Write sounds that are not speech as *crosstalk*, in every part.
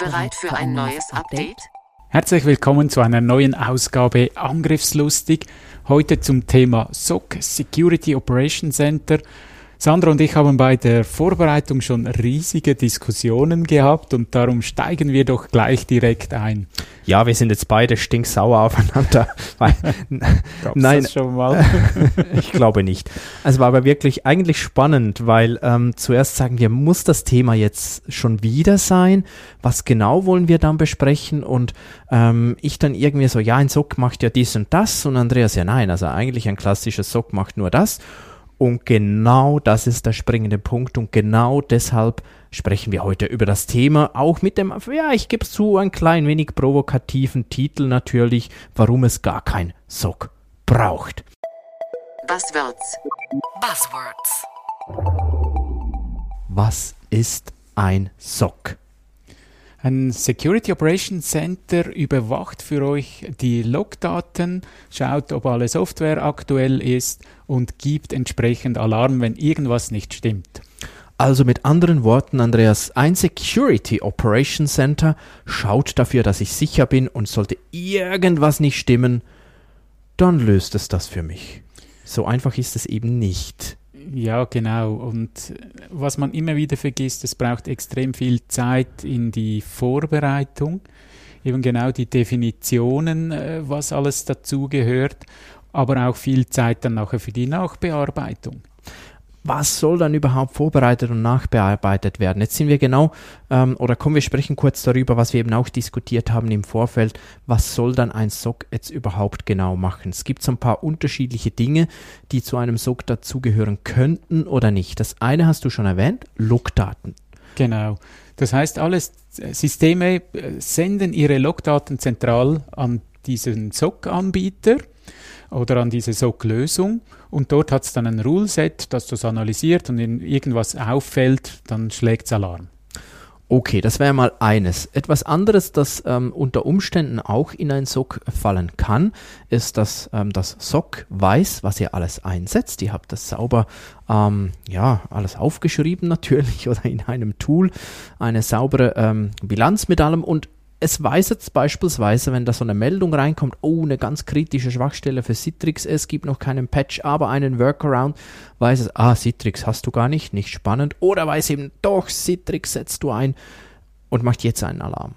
Bereit für ein neues Update? Herzlich willkommen zu einer neuen Ausgabe Angriffslustig. Heute zum Thema SOC Security Operation Center. Sandra und ich haben bei der Vorbereitung schon riesige Diskussionen gehabt und darum steigen wir doch gleich direkt ein. Ja, wir sind jetzt beide stinksauer aufeinander. *laughs* Weil, nein, schon mal? *laughs* ich glaube nicht. Es war aber wirklich eigentlich spannend, weil ähm, zuerst sagen wir, muss das Thema jetzt schon wieder sein? Was genau wollen wir dann besprechen? Und ähm, ich dann irgendwie so, ja, ein Sock macht ja dies und das und Andreas, ja nein, also eigentlich ein klassischer Sock macht nur das. Und genau das ist der springende Punkt und genau deshalb sprechen wir heute über das Thema, auch mit dem, ja, ich gebe es zu, ein klein wenig provokativen Titel natürlich, warum es gar kein SOC braucht. Buzzwords. Buzzwords. Was ist ein SOC? Ein Security Operations Center überwacht für euch die Logdaten, schaut, ob alle Software aktuell ist und gibt entsprechend Alarm, wenn irgendwas nicht stimmt. Also mit anderen Worten, Andreas, ein Security Operations Center schaut dafür, dass ich sicher bin und sollte irgendwas nicht stimmen, dann löst es das für mich. So einfach ist es eben nicht. Ja, genau. Und was man immer wieder vergisst, es braucht extrem viel Zeit in die Vorbereitung, eben genau die Definitionen, äh, was alles dazugehört, aber auch viel Zeit dann nachher für die Nachbearbeitung was soll dann überhaupt vorbereitet und nachbearbeitet werden? Jetzt sind wir genau, ähm, oder kommen wir sprechen kurz darüber, was wir eben auch diskutiert haben im Vorfeld, was soll dann ein SOC jetzt überhaupt genau machen? Es gibt so ein paar unterschiedliche Dinge, die zu einem SOC dazugehören könnten oder nicht. Das eine hast du schon erwähnt, Logdaten. Genau. Das heißt, alle Systeme äh, senden ihre Logdaten zentral an diesen SOC-Anbieter oder an diese SOC-Lösung. Und dort hat es dann ein Rule-Set, das das analysiert und wenn irgendwas auffällt, dann schlägt es Alarm. Okay, das wäre mal eines. Etwas anderes, das ähm, unter Umständen auch in ein SOC fallen kann, ist, dass ähm, das SOC weiß, was ihr alles einsetzt. Ihr habt das sauber, ähm, ja, alles aufgeschrieben natürlich *laughs* oder in einem Tool, eine saubere ähm, Bilanz mit allem und es weiß jetzt beispielsweise, wenn da so eine Meldung reinkommt, oh, eine ganz kritische Schwachstelle für Citrix, es gibt noch keinen Patch, aber einen Workaround, weiß es, ah, Citrix hast du gar nicht, nicht spannend. Oder weiß eben, doch, Citrix setzt du ein und macht jetzt einen Alarm.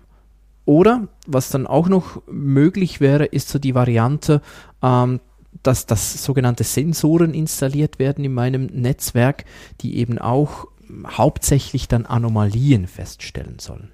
Oder, was dann auch noch möglich wäre, ist so die Variante, ähm, dass das sogenannte Sensoren installiert werden in meinem Netzwerk, die eben auch hauptsächlich dann Anomalien feststellen sollen.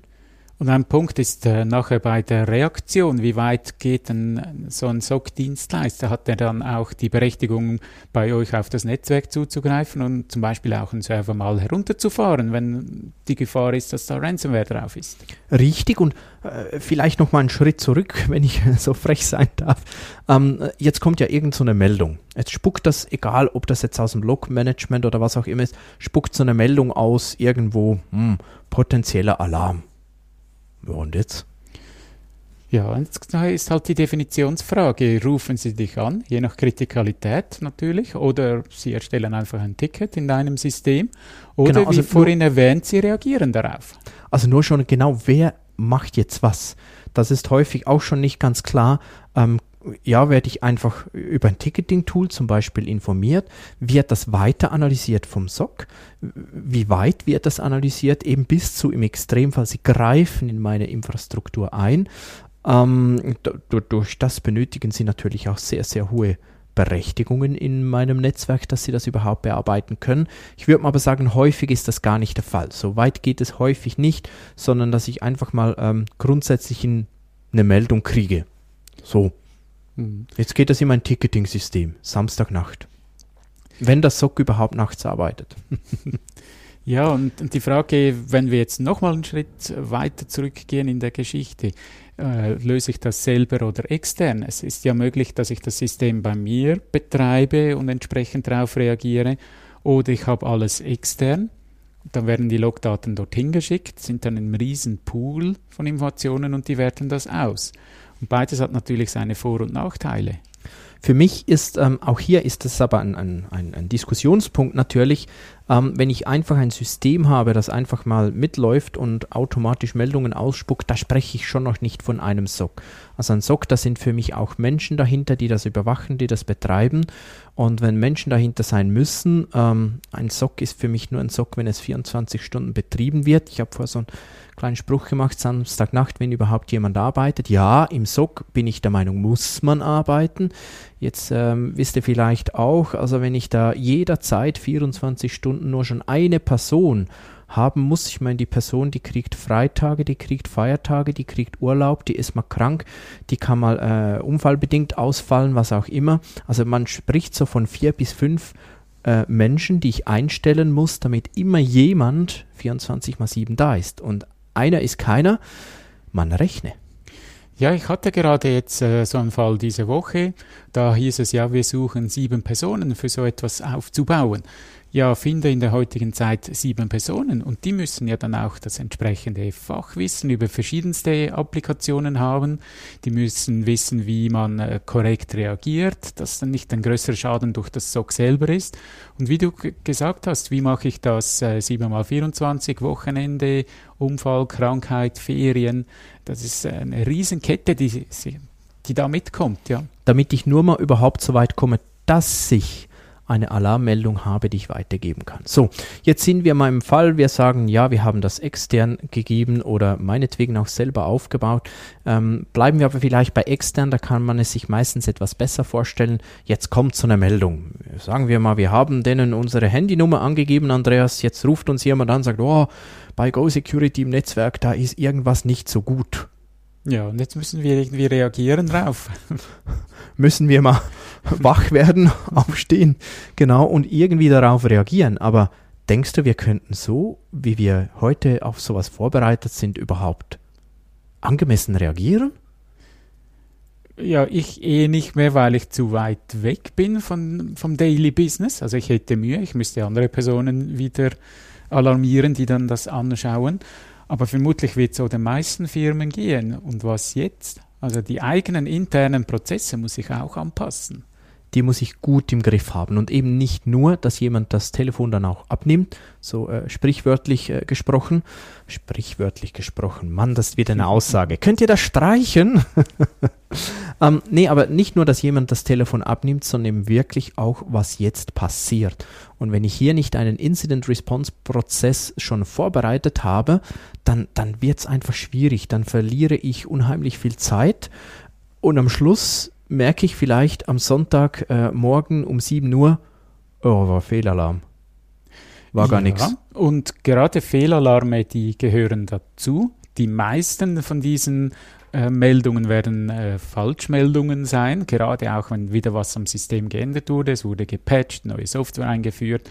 Und ein Punkt ist äh, nachher bei der Reaktion, wie weit geht denn so ein SOC-Dienstleister? Hat er dann auch die Berechtigung, bei euch auf das Netzwerk zuzugreifen und zum Beispiel auch einen Server mal herunterzufahren, wenn die Gefahr ist, dass da Ransomware drauf ist? Richtig und äh, vielleicht noch mal einen Schritt zurück, *laughs* wenn ich so frech sein darf. Ähm, jetzt kommt ja irgend so eine Meldung. Jetzt spuckt das, egal ob das jetzt aus dem Log-Management oder was auch immer ist, spuckt so eine Meldung aus irgendwo, hm, potenzieller Alarm ja, und jetzt? Ja, jetzt ist halt die Definitionsfrage. Rufen Sie dich an, je nach Kritikalität natürlich, oder Sie erstellen einfach ein Ticket in deinem System, oder genau, also wie vorhin erwähnt, Sie reagieren darauf. Also nur schon genau, wer macht jetzt was? Das ist häufig auch schon nicht ganz klar. Ähm, ja, werde ich einfach über ein Ticketing-Tool zum Beispiel informiert. Wird das weiter analysiert vom SOC? Wie weit wird das analysiert? Eben bis zu im Extremfall, sie greifen in meine Infrastruktur ein. Ähm, durch das benötigen sie natürlich auch sehr, sehr hohe Berechtigungen in meinem Netzwerk, dass sie das überhaupt bearbeiten können. Ich würde mal aber sagen, häufig ist das gar nicht der Fall. So weit geht es häufig nicht, sondern dass ich einfach mal ähm, grundsätzlich in eine Meldung kriege. So. Jetzt geht das in mein Ticketing-System, Samstagnacht. Wenn das SOC überhaupt nachts arbeitet. *laughs* Ja, und, die Frage, wenn wir jetzt nochmal einen Schritt weiter zurückgehen in der Geschichte, äh, löse ich das selber oder extern? Es ist ja möglich, dass ich das System bei mir betreibe und entsprechend darauf reagiere, oder ich habe alles extern. Dann werden die Logdaten dorthin geschickt, sind dann ein riesen Pool von Informationen und die werten das aus. Und beides hat natürlich seine Vor- und Nachteile. Für mich ist, ähm, auch hier ist es aber ein, ein, ein, ein Diskussionspunkt natürlich, ähm, wenn ich einfach ein System habe, das einfach mal mitläuft und automatisch Meldungen ausspuckt, da spreche ich schon noch nicht von einem SOC. Also ein SOC, da sind für mich auch Menschen dahinter, die das überwachen, die das betreiben. Und wenn Menschen dahinter sein müssen, ähm, ein SOC ist für mich nur ein SOC, wenn es 24 Stunden betrieben wird. Ich habe vor so einen kleinen Spruch gemacht, Samstagnacht, wenn überhaupt jemand arbeitet. Ja, im SOC bin ich der Meinung, muss man arbeiten. Jetzt ähm, wisst ihr vielleicht auch, also wenn ich da jederzeit 24 Stunden nur schon eine Person haben muss. Ich meine, die Person, die kriegt Freitage, die kriegt Feiertage, die kriegt Urlaub, die ist mal krank, die kann mal äh, unfallbedingt ausfallen, was auch immer. Also man spricht so von vier bis fünf äh, Menschen, die ich einstellen muss, damit immer jemand 24 mal 7 da ist. Und einer ist keiner, man rechne. Ja, ich hatte gerade jetzt äh, so einen Fall diese Woche. Da hieß es ja, wir suchen sieben Personen für so etwas aufzubauen ja, finde in der heutigen Zeit sieben Personen und die müssen ja dann auch das entsprechende Fachwissen über verschiedenste Applikationen haben. Die müssen wissen, wie man äh, korrekt reagiert, dass dann nicht ein größerer Schaden durch das SOC selber ist. Und wie du gesagt hast, wie mache ich das äh, 7x24, Wochenende, Unfall, Krankheit, Ferien, das ist eine Riesenkette, die, die da mitkommt, ja. Damit ich nur mal überhaupt so weit komme, dass sich eine Alarmmeldung habe, die ich weitergeben kann. So, jetzt sind wir mal im Fall, wir sagen, ja, wir haben das extern gegeben oder meinetwegen auch selber aufgebaut. Ähm, bleiben wir aber vielleicht bei extern, da kann man es sich meistens etwas besser vorstellen. Jetzt kommt so eine Meldung. Sagen wir mal, wir haben denen unsere Handynummer angegeben, Andreas, jetzt ruft uns jemand an und sagt, oh, bei Go Security im Netzwerk, da ist irgendwas nicht so gut. Ja, und jetzt müssen wir irgendwie reagieren drauf. *laughs* müssen wir mal *laughs* wach werden, aufstehen, genau, und irgendwie darauf reagieren. Aber denkst du, wir könnten so, wie wir heute auf sowas vorbereitet sind, überhaupt angemessen reagieren? Ja, ich eh nicht mehr, weil ich zu weit weg bin von, vom Daily Business. Also ich hätte Mühe, ich müsste andere Personen wieder alarmieren, die dann das anschauen. Aber vermutlich wird es so den meisten Firmen gehen. Und was jetzt? Also die eigenen internen Prozesse muss ich auch anpassen. Die muss ich gut im Griff haben und eben nicht nur, dass jemand das Telefon dann auch abnimmt, so äh, sprichwörtlich äh, gesprochen. Sprichwörtlich gesprochen, Mann, das wird eine Aussage. Könnt ihr das streichen? *laughs* ähm, nee, aber nicht nur, dass jemand das Telefon abnimmt, sondern eben wirklich auch, was jetzt passiert. Und wenn ich hier nicht einen Incident-Response-Prozess schon vorbereitet habe, dann, dann wird es einfach schwierig. Dann verliere ich unheimlich viel Zeit und am Schluss merke ich vielleicht am Sonntagmorgen äh, um 7 Uhr, oh, war Fehlalarm. War gar ja, nichts. Und gerade Fehlalarme, die gehören dazu. Die meisten von diesen äh, Meldungen werden äh, Falschmeldungen sein, gerade auch wenn wieder was am System geändert wurde, es wurde gepatcht, neue Software eingeführt.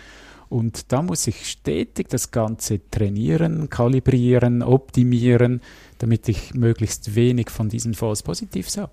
Und da muss ich stetig das Ganze trainieren, kalibrieren, optimieren, damit ich möglichst wenig von diesen False Positives habe.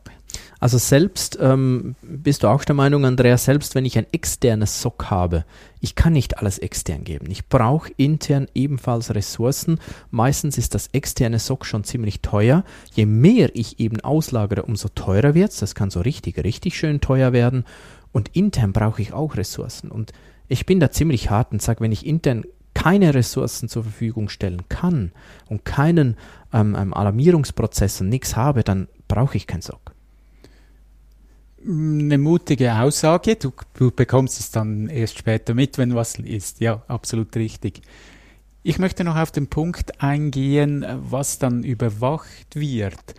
Also selbst, ähm, bist du auch der Meinung, Andreas, selbst wenn ich ein externes SOC habe, ich kann nicht alles extern geben. Ich brauche intern ebenfalls Ressourcen. Meistens ist das externe SOC schon ziemlich teuer. Je mehr ich eben auslagere, umso teurer wird es. Das kann so richtig, richtig schön teuer werden. Und intern brauche ich auch Ressourcen. Und ich bin da ziemlich hart und sage, wenn ich intern keine Ressourcen zur Verfügung stellen kann und keinen ähm, Alarmierungsprozess und nichts habe, dann brauche ich kein SOC eine mutige Aussage. Du, du, bekommst es dann erst später mit, wenn was ist. Ja, absolut richtig. Ich möchte noch auf den Punkt eingehen, was dann überwacht wird.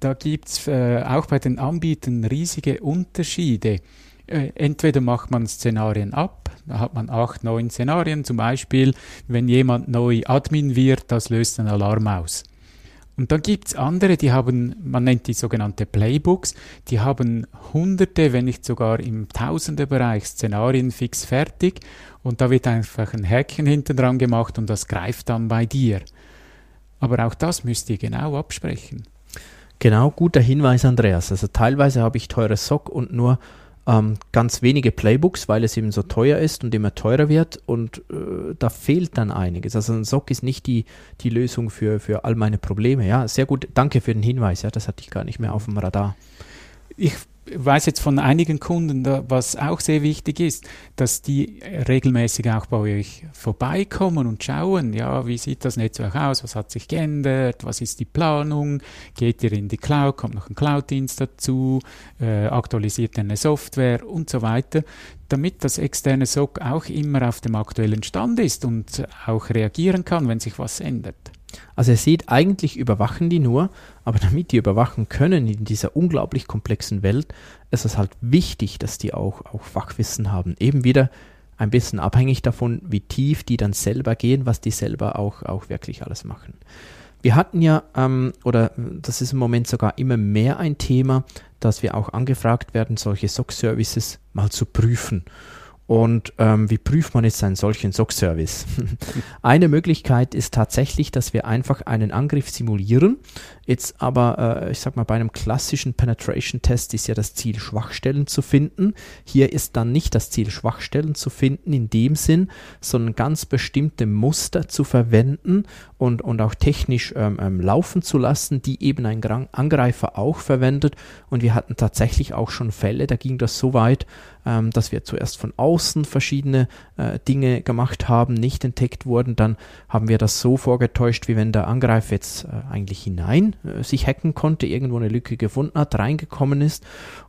Da gibt es äh, auch bei den Anbietern riesige Unterschiede. Äh, entweder macht man Szenarien ab, da hat man acht, neun Szenarien, zum Beispiel, wenn jemand neu Admin wird, das löst einen Alarm aus. Und dann gibt es andere, die haben, man nennt die sogenannte Playbooks, die haben hunderte, wenn nicht sogar im Tausenderbereich Szenarien fix fertig und da wird einfach ein Häkchen hinten dran gemacht und das greift dann bei dir. Aber auch das müsst ihr genau absprechen. Genau, guter Hinweis, Andreas. Also teilweise habe ich teure Sock und nur ähm, ganz wenige Playbooks, weil es eben so teuer ist und immer teurer wird und äh, da fehlt dann einiges. Also ein Sock ist nicht die, die Lösung für, für all meine Probleme. Ja, sehr gut. Danke für den Hinweis. Ja, das hatte ich gar nicht mehr auf dem Radar. Ich weiß jetzt von einigen Kunden, was auch sehr wichtig ist, dass die regelmäßig auch bei euch vorbeikommen und schauen, ja, wie sieht das Netzwerk aus, was hat sich geändert, was ist die Planung, geht ihr in die Cloud, kommt noch ein Cloud-Dienst dazu, äh, aktualisiert eine Software und so weiter, damit das externe SOC auch immer auf dem aktuellen Stand ist und auch reagieren kann, wenn sich was ändert. Also ihr seht, eigentlich überwachen die nur, aber damit die überwachen können in dieser unglaublich komplexen Welt, ist es halt wichtig, dass die auch, auch Fachwissen haben. Eben wieder ein bisschen abhängig davon, wie tief die dann selber gehen, was die selber auch, auch wirklich alles machen. Wir hatten ja, ähm, oder das ist im Moment sogar immer mehr ein Thema, dass wir auch angefragt werden, solche SOC-Services mal zu prüfen. Und ähm, wie prüft man jetzt einen solchen SOC-Service? *laughs* Eine Möglichkeit ist tatsächlich, dass wir einfach einen Angriff simulieren. Jetzt aber, äh, ich sag mal, bei einem klassischen Penetration-Test ist ja das Ziel, Schwachstellen zu finden. Hier ist dann nicht das Ziel, Schwachstellen zu finden in dem Sinn, sondern ganz bestimmte Muster zu verwenden und, und auch technisch ähm, ähm, laufen zu lassen, die eben ein Angreifer auch verwendet. Und wir hatten tatsächlich auch schon Fälle, da ging das so weit, ähm, dass wir zuerst von außen verschiedene äh, Dinge gemacht haben, nicht entdeckt wurden. Dann haben wir das so vorgetäuscht, wie wenn der Angreifer jetzt äh, eigentlich hinein äh, sich hacken konnte, irgendwo eine Lücke gefunden hat, reingekommen ist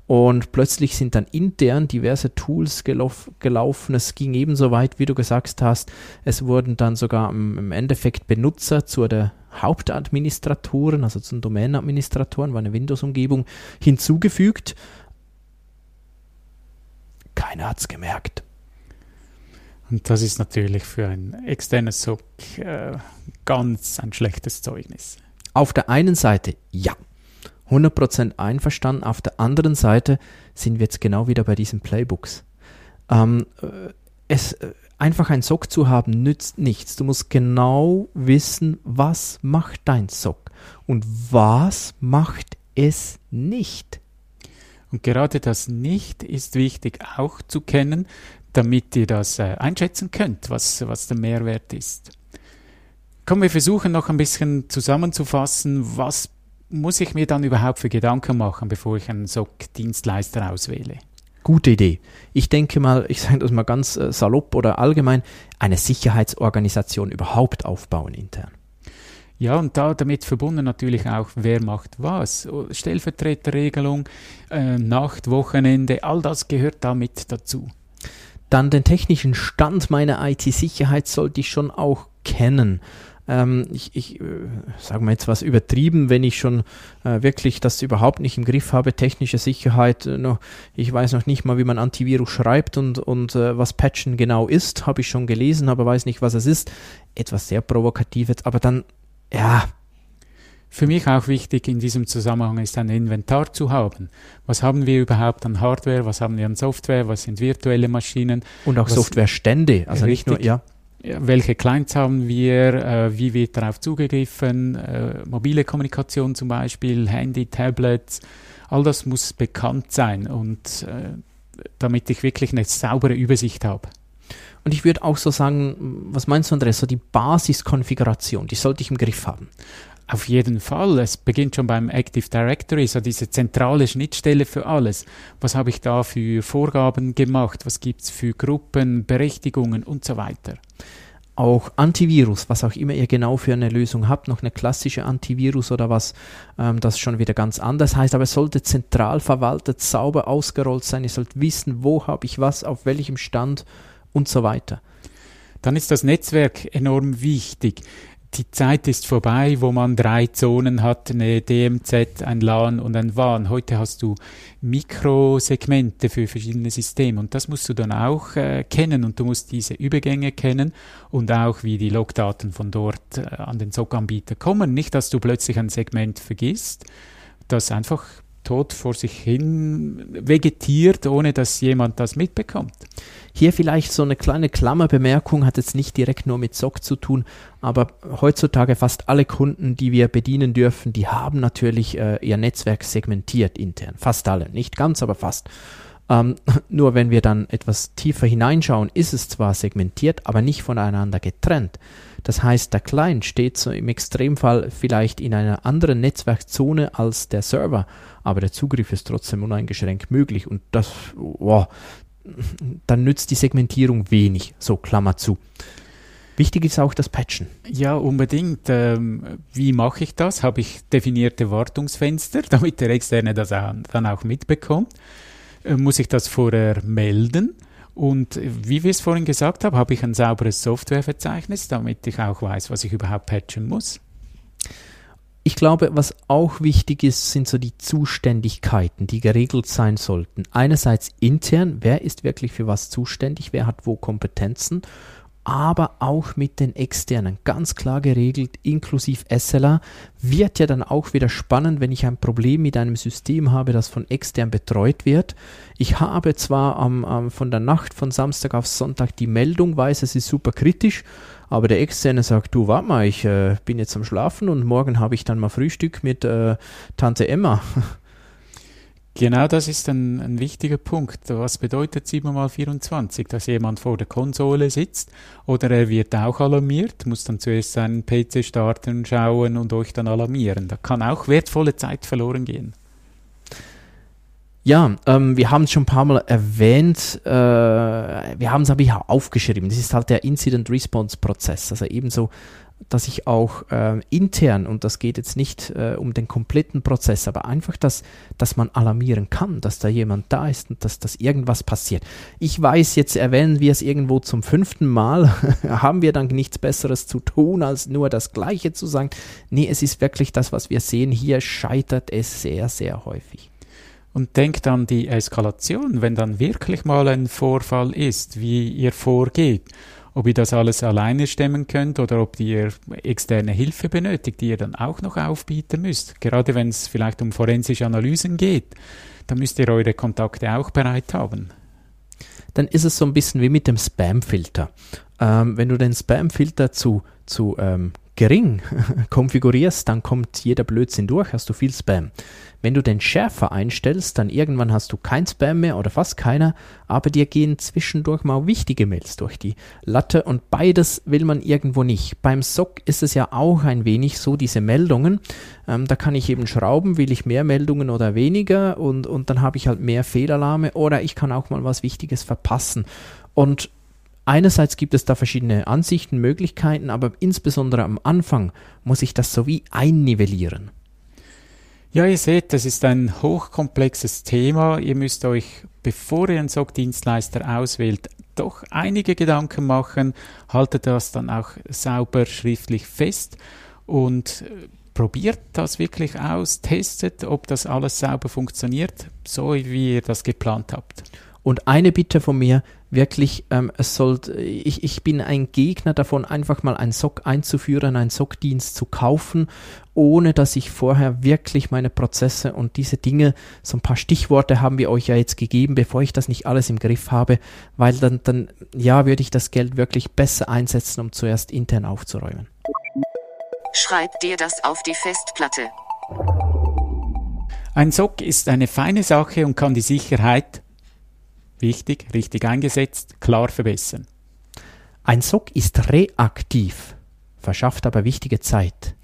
und plötzlich sind dann intern diverse Tools gelauf, gelaufen. Es ging ebenso weit, wie du gesagt hast. Es wurden dann sogar im, Endeffekt Benutzer zu der Hauptadministratoren, also zum Domänenadministratoren, war eine Windows-Umgebung, hinzugefügt. Keiner hat es gemerkt. Und das ist natürlich für ein externes SOC äh, ganz ein schlechtes Zeugnis. Auf der einen Seite ja, 100% einverstanden. Auf der anderen Seite sind wir jetzt genau wieder bei diesen Playbooks. Ähm, äh, es, äh, einfach ein SOC zu haben nützt nichts. Du musst genau wissen, was macht dein SOC und was macht es nicht. Und gerade das Nicht ist wichtig auch zu kennen, damit ihr das äh, einschätzen könnt, was, was der Mehrwert ist. Komm, wir versuchen noch ein bisschen zusammenzufassen, was muss ich mir dann überhaupt für Gedanken machen, bevor ich einen SOC-Dienstleister auswähle? Gute Idee. Ich denke mal, ich sage das mal ganz äh, salopp oder allgemein, eine Sicherheitsorganisation überhaupt aufbauen intern. Ja, und da damit verbunden natürlich auch, wer macht was. Stellvertreterregelung, äh, Nacht, Wochenende, all das gehört damit dazu. Dann den technischen Stand meiner IT-Sicherheit sollte ich schon auch kennen. Ähm, ich ich äh, sage mal jetzt was übertrieben, wenn ich schon äh, wirklich das überhaupt nicht im Griff habe, technische Sicherheit, äh, noch, ich weiß noch nicht mal, wie man Antivirus schreibt und, und äh, was Patchen genau ist, habe ich schon gelesen, aber weiß nicht, was es ist. Etwas sehr Provokatives, aber dann ja. Für mich auch wichtig in diesem Zusammenhang ist ein Inventar zu haben. Was haben wir überhaupt an Hardware, was haben wir an Software, was sind virtuelle Maschinen? Und auch Softwarestände, also richtig, nicht nur, ja. Welche Clients haben wir, äh, wie wird darauf zugegriffen, äh, mobile Kommunikation zum Beispiel, Handy, Tablets, all das muss bekannt sein und äh, damit ich wirklich eine saubere Übersicht habe. Und ich würde auch so sagen, was meinst du, Andreas, so die Basiskonfiguration, die sollte ich im Griff haben. Auf jeden Fall. Es beginnt schon beim Active Directory, so diese zentrale Schnittstelle für alles. Was habe ich da für Vorgaben gemacht? Was gibt es für Gruppen, Berechtigungen und so weiter? Auch Antivirus, was auch immer ihr genau für eine Lösung habt, noch eine klassische Antivirus oder was, ähm, das schon wieder ganz anders heißt, aber es sollte zentral verwaltet, sauber ausgerollt sein. Ihr sollt wissen, wo habe ich was, auf welchem Stand und so weiter. Dann ist das Netzwerk enorm wichtig. Die Zeit ist vorbei, wo man drei Zonen hat, eine DMZ, ein LAN und ein WAN. Heute hast du Mikrosegmente für verschiedene Systeme und das musst du dann auch äh, kennen und du musst diese Übergänge kennen und auch wie die Logdaten von dort äh, an den SOC-Anbieter kommen. Nicht, dass du plötzlich ein Segment vergisst, das einfach tot vor sich hin vegetiert, ohne dass jemand das mitbekommt. Hier vielleicht so eine kleine Klammerbemerkung, hat jetzt nicht direkt nur mit SOC zu tun, aber heutzutage fast alle Kunden, die wir bedienen dürfen, die haben natürlich äh, ihr Netzwerk segmentiert intern. Fast alle, nicht ganz, aber fast. Ähm, *laughs* nur wenn wir dann etwas tiefer hineinschauen, ist es zwar segmentiert, aber nicht voneinander getrennt. Das heißt, der Client steht so im Extremfall vielleicht in einer anderen Netzwerkzone als der Server, aber der Zugriff ist trotzdem uneingeschränkt möglich und das, wow, *laughs* dann nützt die Segmentierung wenig. So, Klammer zu. Wichtig ist auch das Patchen. Ja, unbedingt. Ähm, wie mache ich das? Habe ich definierte Wartungsfenster, *laughs* damit der Externe das dann auch mitbekommt? Äh, muss ich das vorher melden? Und wie wir es vorhin gesagt haben, habe ich ein sauberes Softwareverzeichnis, damit ich auch weiß, was ich überhaupt patchen muss. Ich glaube, was auch wichtig ist, sind so die Zuständigkeiten, die geregelt sein sollten. Einerseits intern, wer ist wirklich für was zuständig, wer hat wo Kompetenzen aber auch mit den externen, ganz klar geregelt, inklusive SLA, wird ja dann auch wieder spannend, wenn ich ein Problem mit einem System habe, das von extern betreut wird. Ich habe zwar ähm, ähm, von der Nacht von Samstag auf Sonntag die Meldung, weiß, es ist super kritisch, aber der Externe sagt, du, warte mal, ich äh, bin jetzt am Schlafen und morgen habe ich dann mal Frühstück mit äh, Tante Emma. *laughs* Genau das ist ein, ein wichtiger Punkt. Was bedeutet 7 mal 24? Dass jemand vor der Konsole sitzt oder er wird auch alarmiert, muss dann zuerst seinen PC starten, schauen und euch dann alarmieren. Da kann auch wertvolle Zeit verloren gehen. Ja, ähm, wir haben es schon ein paar Mal erwähnt, äh, wir haben es aber hier aufgeschrieben. Das ist halt der Incident Response Prozess. Also ebenso dass ich auch äh, intern, und das geht jetzt nicht äh, um den kompletten Prozess, aber einfach, dass, dass man alarmieren kann, dass da jemand da ist und dass, dass irgendwas passiert. Ich weiß, jetzt erwähnen wir es irgendwo zum fünften Mal, *laughs* haben wir dann nichts Besseres zu tun, als nur das Gleiche zu sagen. Nee, es ist wirklich das, was wir sehen. Hier scheitert es sehr, sehr häufig. Und denkt an die Eskalation, wenn dann wirklich mal ein Vorfall ist, wie ihr vorgeht ob ihr das alles alleine stemmen könnt oder ob ihr externe Hilfe benötigt, die ihr dann auch noch aufbieten müsst. Gerade wenn es vielleicht um forensische Analysen geht, dann müsst ihr eure Kontakte auch bereit haben. Dann ist es so ein bisschen wie mit dem Spam-Filter. Ähm, wenn du den Spam-Filter zu, zu ähm, gering *laughs* konfigurierst, dann kommt jeder Blödsinn durch, hast du viel Spam. Wenn du den schärfer einstellst, dann irgendwann hast du kein Spam mehr oder fast keiner, aber dir gehen zwischendurch mal wichtige Mails durch die Latte und beides will man irgendwo nicht. Beim SOC ist es ja auch ein wenig so, diese Meldungen, ähm, da kann ich eben schrauben, will ich mehr Meldungen oder weniger und, und dann habe ich halt mehr Fehlalarme oder ich kann auch mal was Wichtiges verpassen. Und Einerseits gibt es da verschiedene Ansichten, Möglichkeiten, aber insbesondere am Anfang muss ich das so wie einnivellieren. Ja, ihr seht, das ist ein hochkomplexes Thema. Ihr müsst euch, bevor ihr einen SOC-Dienstleister auswählt, doch einige Gedanken machen. Haltet das dann auch sauber schriftlich fest und äh, probiert das wirklich aus, testet, ob das alles sauber funktioniert, so wie ihr das geplant habt. Und eine Bitte von mir, wirklich, ähm, es sollte, ich, ich bin ein Gegner davon, einfach mal einen SOC einzuführen, einen SOC-Dienst zu kaufen, ohne dass ich vorher wirklich meine Prozesse und diese Dinge, so ein paar Stichworte haben wir euch ja jetzt gegeben, bevor ich das nicht alles im Griff habe, weil dann, dann, ja, würde ich das Geld wirklich besser einsetzen, um zuerst intern aufzuräumen. Schreib dir das auf die Festplatte. Ein SOC ist eine feine Sache und kann die Sicherheit wichtig, richtig eingesetzt, klar verbessern. Ein SOC ist reaktiv, verschafft aber wichtige Zeit.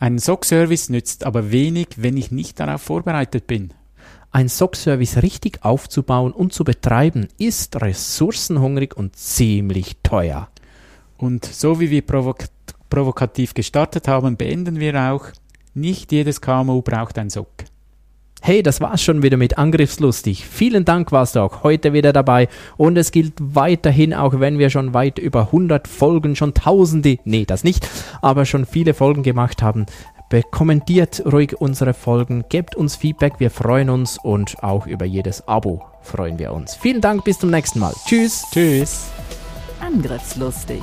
Ein SOC-Service nützt aber wenig, wenn ich nicht darauf vorbereitet bin. Ein SOC-Service richtig aufzubauen und zu betreiben, ist ressourcenhungrig und ziemlich teuer. Und so wie wir provok provokativ gestartet haben, beenden wir auch, nicht jedes KMU braucht ein SOC. Hey, das war's schon wieder mit Angriffslustig. Vielen Dank warst du auch heute wieder dabei und es gilt weiterhin, auch wenn wir schon weit über 100 Folgen, schon tausende, nee, das nicht, aber schon viele Folgen gemacht haben. Kommentiert ruhig unsere Folgen, gebt uns Feedback, wir freuen uns und auch über jedes Abo freuen wir uns. Vielen Dank, bis zum nächsten Mal. Tschüss. Tschüss. Angriffslustig.